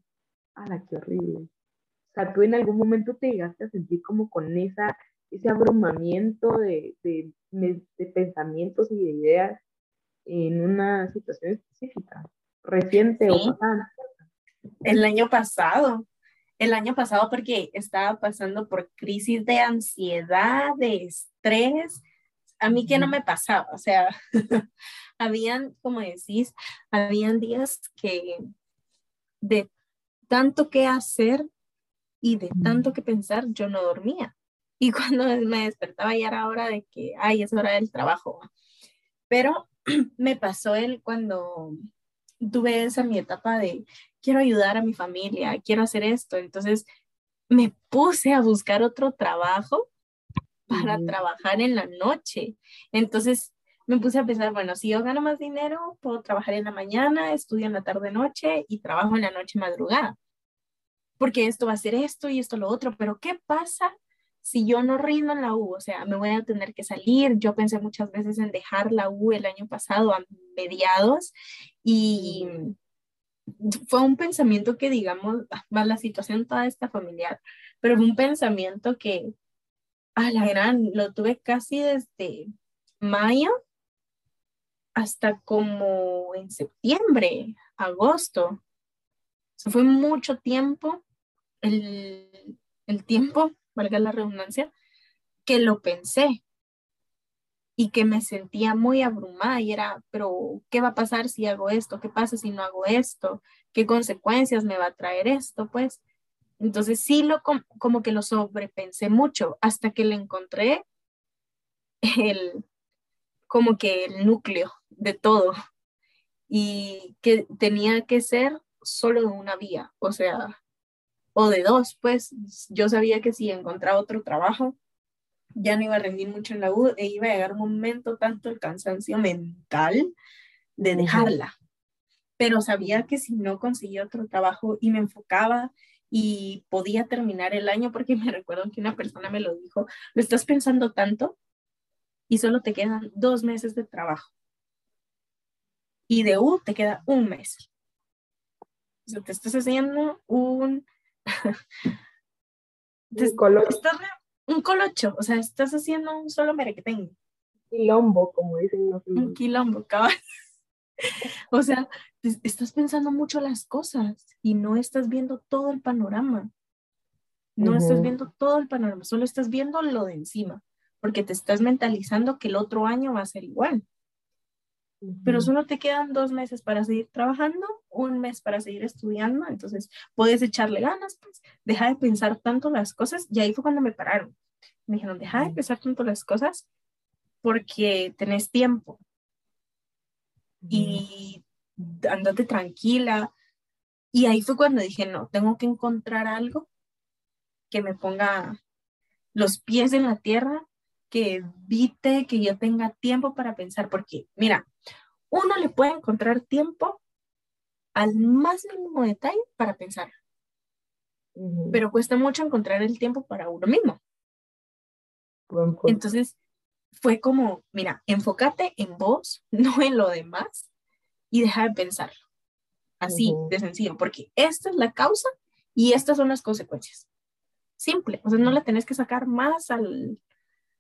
¡Hala, qué horrible! O sea, tú en algún momento te llegaste a sentir como con esa ese abrumamiento de, de, de, pensamientos y de ideas en una situación específica, reciente o pasada. El año pasado, el año pasado porque estaba pasando por crisis de ansiedad, de estrés, a mí que no me pasaba, o sea, habían, como decís, habían días que de tanto que hacer y de tanto que pensar, yo no dormía. Y cuando me despertaba ya era hora de que, ay, es hora del trabajo. Pero me pasó él cuando tuve esa mi etapa de quiero ayudar a mi familia, quiero hacer esto. Entonces me puse a buscar otro trabajo para trabajar en la noche. Entonces me puse a pensar, bueno, si yo gano más dinero, puedo trabajar en la mañana, estudio en la tarde noche y trabajo en la noche madrugada. Porque esto va a ser esto y esto lo otro, pero ¿qué pasa si yo no rindo en la U, o sea, me voy a tener que salir. Yo pensé muchas veces en dejar la U el año pasado a mediados y fue un pensamiento que, digamos, va la situación toda esta familiar, pero fue un pensamiento que a la gran lo tuve casi desde mayo hasta como en septiembre, agosto. O fue mucho tiempo el, el tiempo valga la redundancia, que lo pensé y que me sentía muy abrumada y era, pero ¿qué va a pasar si hago esto? ¿Qué pasa si no hago esto? ¿Qué consecuencias me va a traer esto? Pues entonces sí lo como que lo sobrepensé mucho hasta que le encontré el como que el núcleo de todo y que tenía que ser solo una vía, o sea, o de dos, pues yo sabía que si encontraba otro trabajo, ya no iba a rendir mucho en la U e iba a llegar un momento tanto el cansancio mental de dejarla. Pero sabía que si no conseguía otro trabajo y me enfocaba y podía terminar el año, porque me recuerdo que una persona me lo dijo, lo estás pensando tanto y solo te quedan dos meses de trabajo. Y de U te queda un mes. O sea, te estás haciendo un un, colocho. un colocho, o sea, estás haciendo un solo merequetengue. Quilombo, como dicen los Un quilombo, cabal. o sea, estás pensando mucho las cosas y no estás viendo todo el panorama. No estás viendo todo el panorama, solo estás viendo lo de encima, porque te estás mentalizando que el otro año va a ser igual pero solo te quedan dos meses para seguir trabajando, un mes para seguir estudiando, entonces puedes echarle ganas, pues deja de pensar tanto las cosas, y ahí fue cuando me pararon. Me dijeron, deja de pensar tanto las cosas porque tenés tiempo y andate tranquila. Y ahí fue cuando dije, no, tengo que encontrar algo que me ponga los pies en la tierra que evite que yo tenga tiempo para pensar, porque mira, uno le puede encontrar tiempo al más mínimo detalle para pensar, pero cuesta mucho encontrar el tiempo para uno mismo. Entonces, fue como, mira, enfócate en vos, no en lo demás, y deja de pensarlo. Así de sencillo, porque esta es la causa y estas son las consecuencias. Simple, o sea, no le tenés que sacar más al,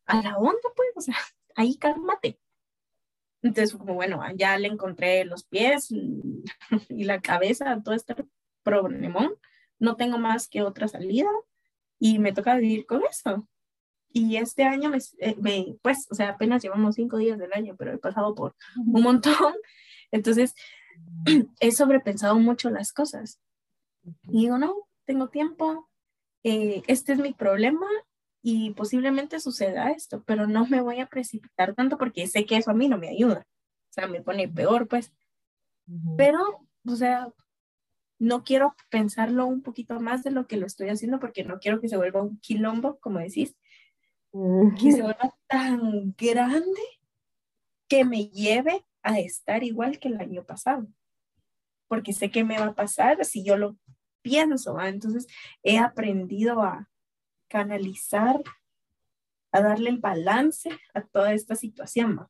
a la onda, pues, o sea, ahí cálmate. Entonces, como bueno, ya le encontré los pies y, la cabeza a todo este problemón, no tengo más que otra salida y me toca vivir con eso. Y este año, me, eh, me, pues, o sea, apenas llevamos cinco días del año, pero he pasado por un montón. Entonces, he sobrepensado mucho las cosas. Y digo, no, tengo tiempo, eh, este es mi problema y posiblemente suceda esto, pero no me voy a precipitar tanto porque sé que eso a mí no me ayuda. O sea, me pone peor, pues. Pero, o sea, no quiero pensarlo un poquito más de lo que lo estoy haciendo porque no quiero que se vuelva un quilombo, como decís, que se vuelva tan grande que me lleve a estar igual que el año pasado. Porque sé que me va a pasar si yo lo pienso. Entonces he aprendido a canalizar, a darle el balance a toda esta situación. ¿va?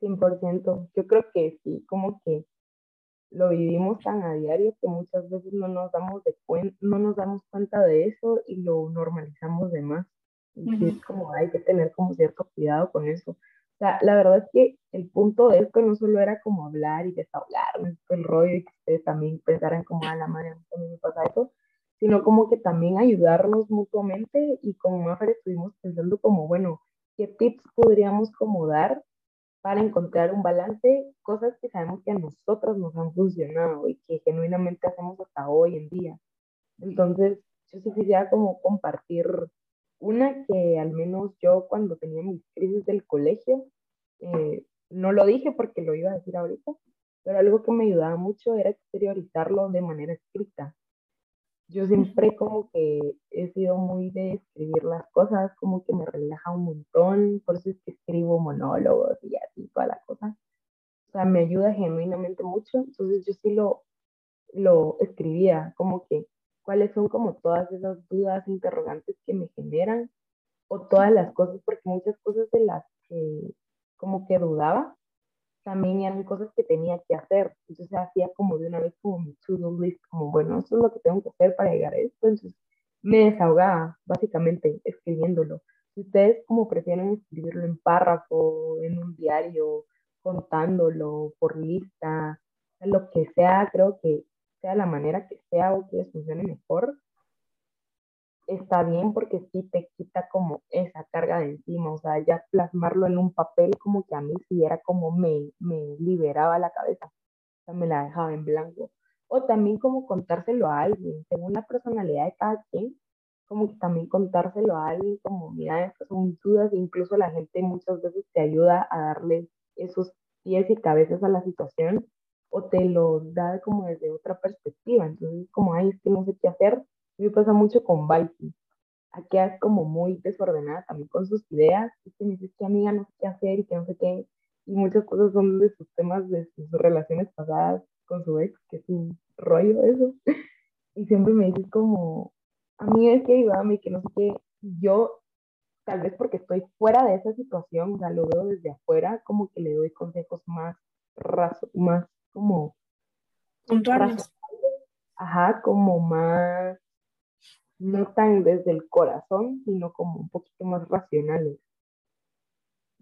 100%. Yo creo que sí, como que lo vivimos tan a diario que muchas veces no nos damos de no nos damos cuenta de eso y lo normalizamos de más. Y es como hay que tener como cierto cuidado con eso sea, la verdad es que el punto de esto no solo era como hablar y desahogarnos el rollo y que ustedes también pensaran como a la madre, mí me pasa eso, sino como que también ayudarnos mutuamente y como Maffer estuvimos pensando como, bueno, ¿qué tips podríamos como dar para encontrar un balance? Cosas que sabemos que a nosotros nos han funcionado y que genuinamente hacemos hasta hoy en día. Entonces, yo sí quisiera como compartir una que al menos yo cuando tenía mis crisis del colegio, eh, no lo dije porque lo iba a decir ahorita, pero algo que me ayudaba mucho era exteriorizarlo de manera escrita. Yo siempre como que he sido muy de escribir las cosas, como que me relaja un montón, por eso es que escribo monólogos y así, toda la cosa. O sea, me ayuda genuinamente mucho, entonces yo sí lo, lo escribía, como que cuáles son como todas esas dudas, interrogantes que me generan o todas las cosas, porque muchas cosas de las que como que dudaba, también eran cosas que tenía que hacer. Entonces hacía como de una vez como mi to-do list, como bueno, eso es lo que tengo que hacer para llegar a esto. Entonces me desahogaba básicamente escribiéndolo. Si ustedes como prefieren escribirlo en párrafo, en un diario, contándolo por lista, lo que sea, creo que sea la manera que sea o que les funcione mejor, está bien porque sí te quita como esa carga de encima, o sea, ya plasmarlo en un papel como que a mí sí era como me, me liberaba la cabeza, o sea, me la dejaba en blanco. O también como contárselo a alguien, según la personalidad de cada quien, como que también contárselo a alguien, como, mira, estas son dudas, incluso la gente muchas veces te ayuda a darle esos pies y cabezas a la situación o te lo da como desde otra perspectiva. Entonces, como, ay, es que no sé qué hacer. Me pasa mucho con Viking. Aquí es como muy desordenada también con sus ideas. Es que me dice que amiga no sé qué hacer y que no sé qué. Y muchas cosas son de sus temas, de sus relaciones pasadas con su ex, que es un rollo eso. Y siempre me dices como, amiga, es que ayúdame, que no sé qué. Yo, tal vez porque estoy fuera de esa situación, o sea, lo veo desde afuera, como que le doy consejos más, más como puntuales. Ajá, como más, no tan desde el corazón, sino como un poquito más racionales.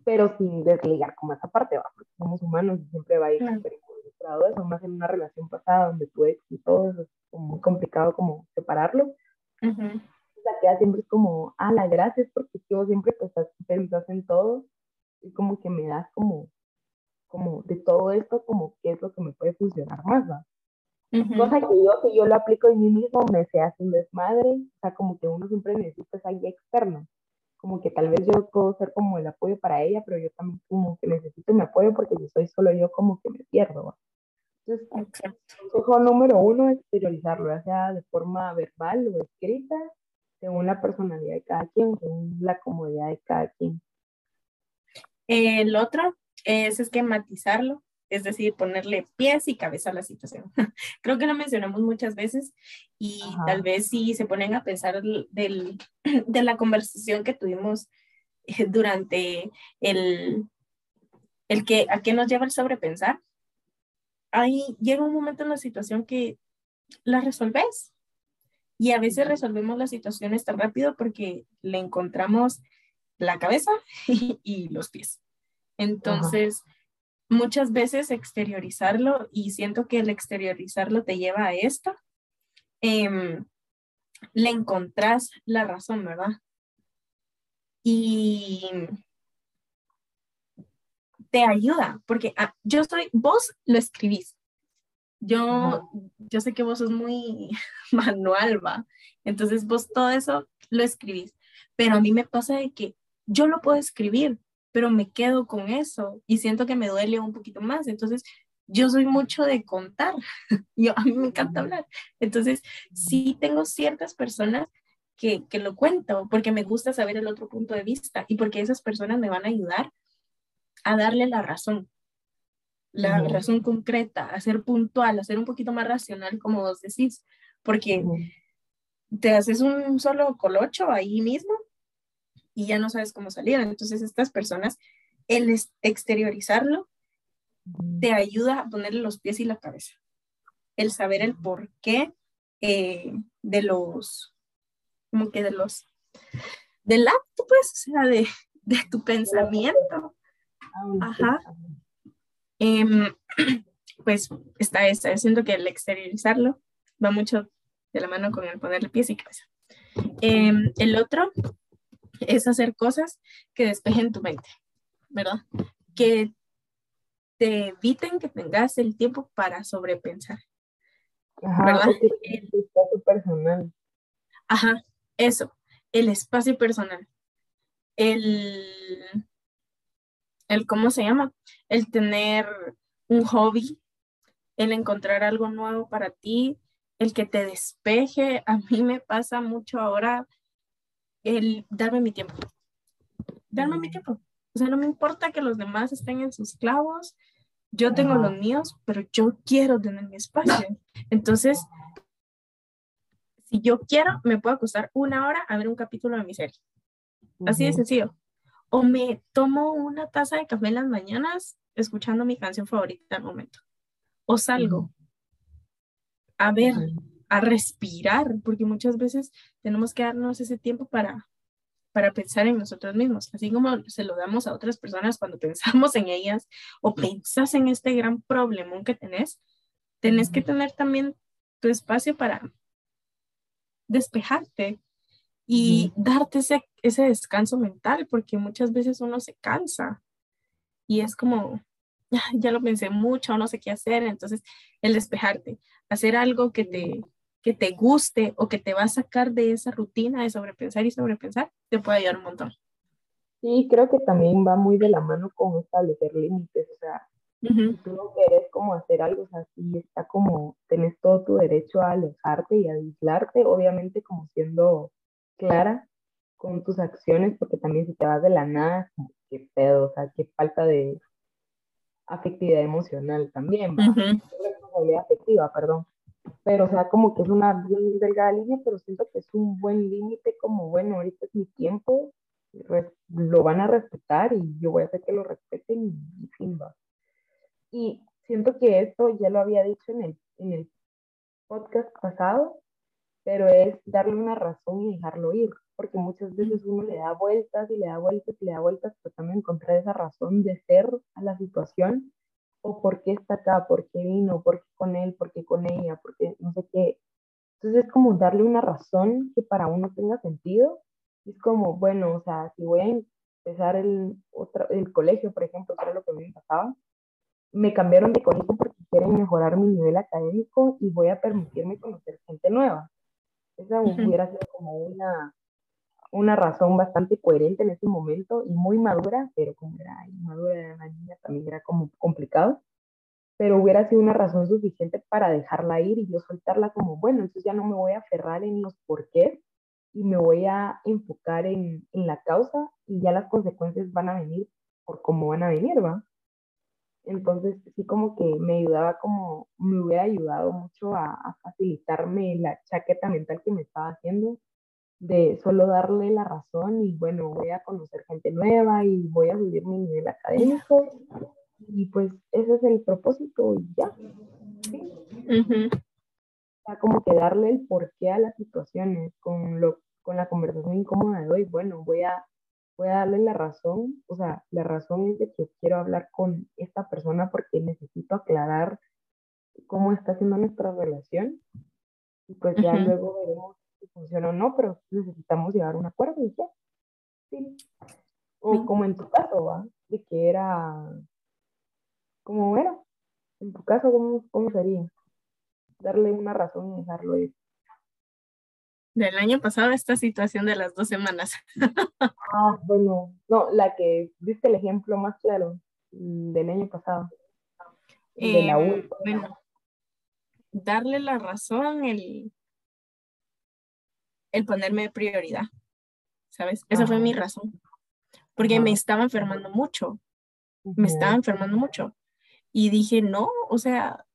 Pero sin desligar como esa parte, porque somos humanos y siempre va a ir involucrado eso, más en una relación pasada donde tu ex y todo eso es muy complicado como separarlo. La queda siempre es como, ah, la gracias porque yo siempre pues, pensás en todo y como que me das como como de todo esto, como qué es lo que me puede funcionar más, ¿va? Cosa que yo, si yo lo aplico en mí mismo, me se hace un desmadre, o sea, como que uno siempre necesita esa guía externa, como que tal vez yo puedo ser como el apoyo para ella, pero yo también como que necesito mi apoyo porque si soy solo yo, como que me pierdo, ¿va? Entonces, consejo número uno, es exteriorizarlo, ya sea de forma verbal o escrita, según la personalidad de cada quien, según la comodidad de cada quien. El otro es esquematizarlo, es decir, ponerle pies y cabeza a la situación. Creo que lo mencionamos muchas veces y tal vez si se ponen a pensar del, de la conversación que tuvimos eh, durante el, el que, ¿a qué nos lleva el sobrepensar? ahí llega un momento en la situación que la resolves. Y a veces resolvemos las situaciones tan rápido porque le encontramos la cabeza y, los pies. Entonces, muchas veces exteriorizarlo, y siento que el exteriorizarlo te lleva a esto, em, le encontrás la razón, ¿verdad? Y te ayuda, porque ah, yo soy, vos lo escribís. Yo, yo sé que vos sos muy manual, va. Entonces vos todo eso lo escribís. Pero a mí me pasa de que yo lo puedo escribir, pero me quedo con eso y siento que me duele un poquito más. Entonces, yo soy mucho de contar. yo, a mí me encanta hablar. Entonces, sí tengo ciertas personas que, que lo cuento porque me gusta saber el otro punto de vista y porque esas personas me van a ayudar a darle la razón, la razón concreta, a ser puntual, a ser un poquito más racional, como vos decís, porque te haces un solo colocho ahí mismo y ya no sabes cómo salir. Entonces, estas personas, el exteriorizarlo, te ayuda a ponerle los pies y la cabeza. El saber el porqué eh, de los, como que de los, del acto, pues, o sea, de, de tu pensamiento. Ajá. Em, pues está esta, siento que el exteriorizarlo va mucho de la mano con el ponerle pies y cabeza. Em, el otro es hacer cosas que despejen tu mente, ¿verdad? Que te eviten que tengas el tiempo para sobrepensar. Ajá, ¿verdad? El espacio personal. Ajá, eso, el espacio personal. El el cómo se llama, el tener un hobby, el encontrar algo nuevo para ti, el que te despeje. A mí me pasa mucho ahora el darme mi tiempo. Darme mi tiempo. O sea, no me importa que los demás estén en sus clavos. Yo tengo los míos, pero yo quiero tener mi espacio. Entonces, si yo quiero, me puedo acostar una hora a ver un capítulo de mi serie. Así de sencillo o me tomo una taza de café en las mañanas escuchando mi canción favorita al momento. O salgo a ver, a respirar, porque muchas veces tenemos que darnos ese tiempo para, para pensar en nosotros mismos, así como se lo damos a otras personas cuando pensamos en ellas o pensás en este gran problemón que tenés, tenés que tener también tu espacio para despejarte y darte ese, ese descanso mental, porque muchas veces uno se cansa y es como, ya lo pensé mucho, no sé qué hacer, entonces el despejarte, hacer algo que te, que te guste o que te va a sacar de esa rutina de sobrepensar y sobrepensar, te puede ayudar un montón. Sí, creo que también va muy de la mano con establecer límites, o sea, si tú no quieres como hacer algo, o sea, sí está como, tenés todo tu derecho a alejarte y a aislarte, obviamente como siendo clara con tus acciones, porque también si te vas de la nada, qué pedo, o sea, qué falta de afectividad emocional también, responsabilidad afectiva, perdón. Pero, o sea, como que es una delgada línea, pero siento que es un buen límite, como, bueno, ahorita es mi tiempo, lo van a respetar y yo voy a hacer que lo respeten y, fin, va. Y siento que esto ya lo había dicho en el, en el podcast pasado, pero es darle una razón y dejarlo ir, porque muchas veces uno le da vueltas y le da vueltas y le da vueltas tratando de encontrar esa razón de ser a la situación, o por qué está acá, por qué vino, por qué con él, por qué con ella, por qué no sé qué. Entonces es como darle una razón que para uno tenga sentido. Es como, bueno, o sea, si voy a empezar el, otro, el colegio, por ejemplo, que era lo que me pasaba, me cambiaron de colegio porque quieren mejorar mi nivel académico y voy a permitirme conocer gente nueva. Esa hubiera sido como una, una razón bastante coherente en ese momento y muy madura, pero como era inmadura de la niña también era como complicado, pero hubiera sido una razón suficiente para dejarla ir y yo soltarla como, bueno, entonces ya no me voy a aferrar en los porqués y me voy a enfocar en, en la causa y ya las consecuencias van a venir por cómo van a venir, ¿va? Entonces, sí como que me ayudaba como, me hubiera ayudado mucho a, facilitarme la chaqueta mental que me estaba haciendo, de solo darle la razón y bueno, voy a conocer gente nueva y voy a subir mi nivel académico Y pues ese es el propósito y ya. ¿sí? como que darle el porqué a las situaciones con, lo, con la conversación incómoda de hoy. Bueno, voy a, voy a darle la razón, o sea, la razón es de que quiero hablar con esta persona porque necesito aclarar cómo está haciendo nuestra relación. Y pues ya luego veremos si funciona o no, pero necesitamos llegar a un acuerdo y ya. Sí. O como en tu caso, ¿va? De que era, ¿cómo era? En tu caso, ¿cómo, cómo sería? Darle una razón y dejarlo ir. Del año pasado, esta situación de las dos semanas. ah, bueno, no, la que diste el ejemplo más claro del año pasado. de la em, bueno, darle la razón, el, el ponerme prioridad, ¿sabes? Esa fue mi razón porque me estaba enfermando mucho, me estaba enfermando mucho. Y dije, no, o sea,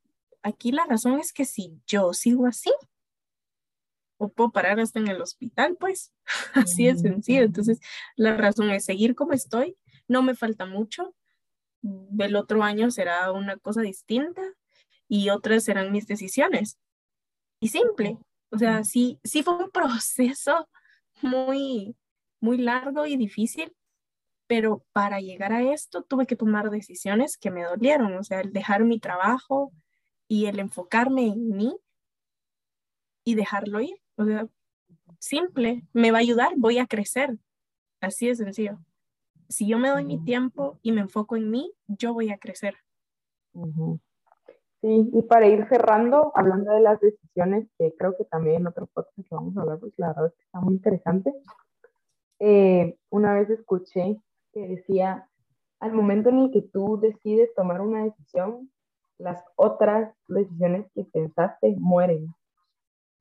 aquí la razón es que si yo sigo así, o puedo parar hasta en el hospital, pues así es sencillo. Entonces, la razón es seguir como estoy, no me falta mucho, el otro año será una cosa distinta y otras serán mis decisiones. Y simple, o sea, sí, sí fue un proceso muy, muy largo y difícil, pero para llegar a esto tuve que tomar decisiones que me dolieron, o sea, el dejar mi trabajo y el enfocarme en mí y dejarlo ir. O sea, simple, me va a ayudar, voy a crecer. Así de sencillo. Si yo me doy mi tiempo y me enfoco en mí, yo voy a crecer. Sí, y para ir cerrando, hablando de las decisiones, que creo que también en otro podcast vamos a hablar, pues la verdad es que está muy interesante. Eh, una vez escuché que decía, al momento en el que tú decides tomar una decisión, las otras decisiones que pensaste mueren.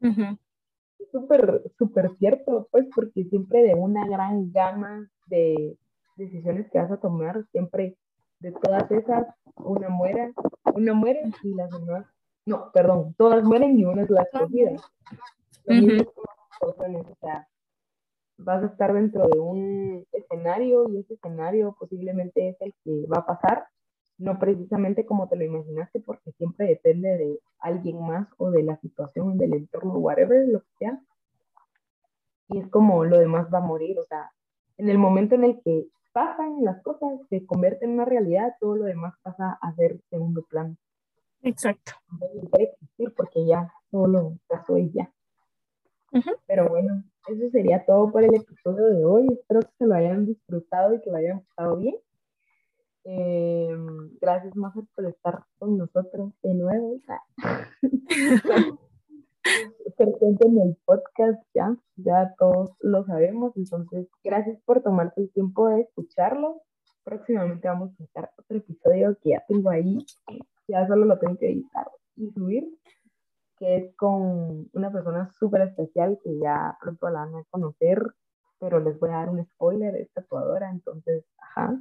Es súper, súper cierto, pues, porque siempre de una gran gama de decisiones que vas a tomar, siempre de todas esas, una muere, una muere y las demás, no, perdón, todas mueren y una es la escogida. o sea, vas a estar dentro de un escenario y ese escenario posiblemente es el que va a pasar, no precisamente como te lo imaginaste, porque siempre depende de alguien más o de la situación, del entorno, whatever, lo que sea. Y es como lo demás va a morir, o sea, en el momento en el que pasan las cosas, se convierte en una realidad, todo lo demás pasa a ser segundo plano. Exacto. No puede existir porque ya solo pasó y ya. Pero bueno, eso sería todo por el episodio de hoy. Espero que se lo hayan disfrutado y que lo hayan pasado bien. Eh, gracias, más por estar con nosotros de nuevo. Presente en el podcast ya, ya todos lo sabemos. Entonces, gracias por tomarte el tiempo de escucharlo. Próximamente vamos a estar otro episodio que ya tengo ahí. Ya solo lo tengo que editar y subir que es con una persona súper especial que ya pronto la van a conocer, pero les voy a dar un spoiler, es tatuadora, entonces, ajá.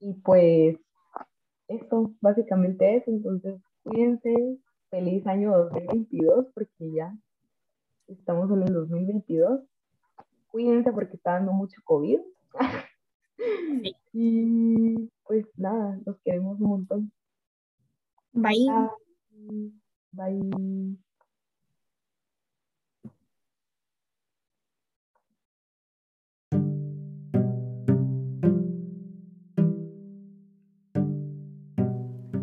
Y pues eso, básicamente es, entonces cuídense, feliz año 2022, porque ya estamos en el 2022. Cuídense porque está dando mucho COVID. y pues nada, los queremos un montón. Bye. Bye.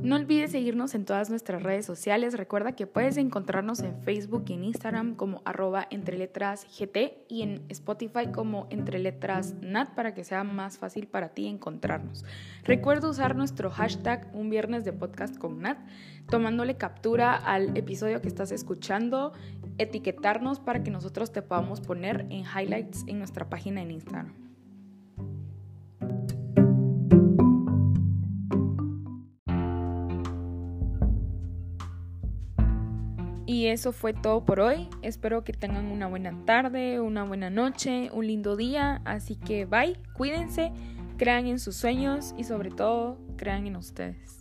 No olvides seguirnos en todas nuestras redes sociales. Recuerda que puedes encontrarnos en Facebook y en Instagram como arroba entre letras GT y en Spotify como entre letras NAT para que sea más fácil para ti encontrarnos. Recuerda usar nuestro hashtag un viernes de podcast con Nat, tomándole captura al episodio que estás escuchando, etiquetarnos para que nosotros te podamos poner en highlights en nuestra página en Instagram. Y eso fue todo por hoy. Espero que tengan una buena tarde, una buena noche, un lindo día. Así que bye, cuídense, crean en sus sueños y sobre todo crean en ustedes.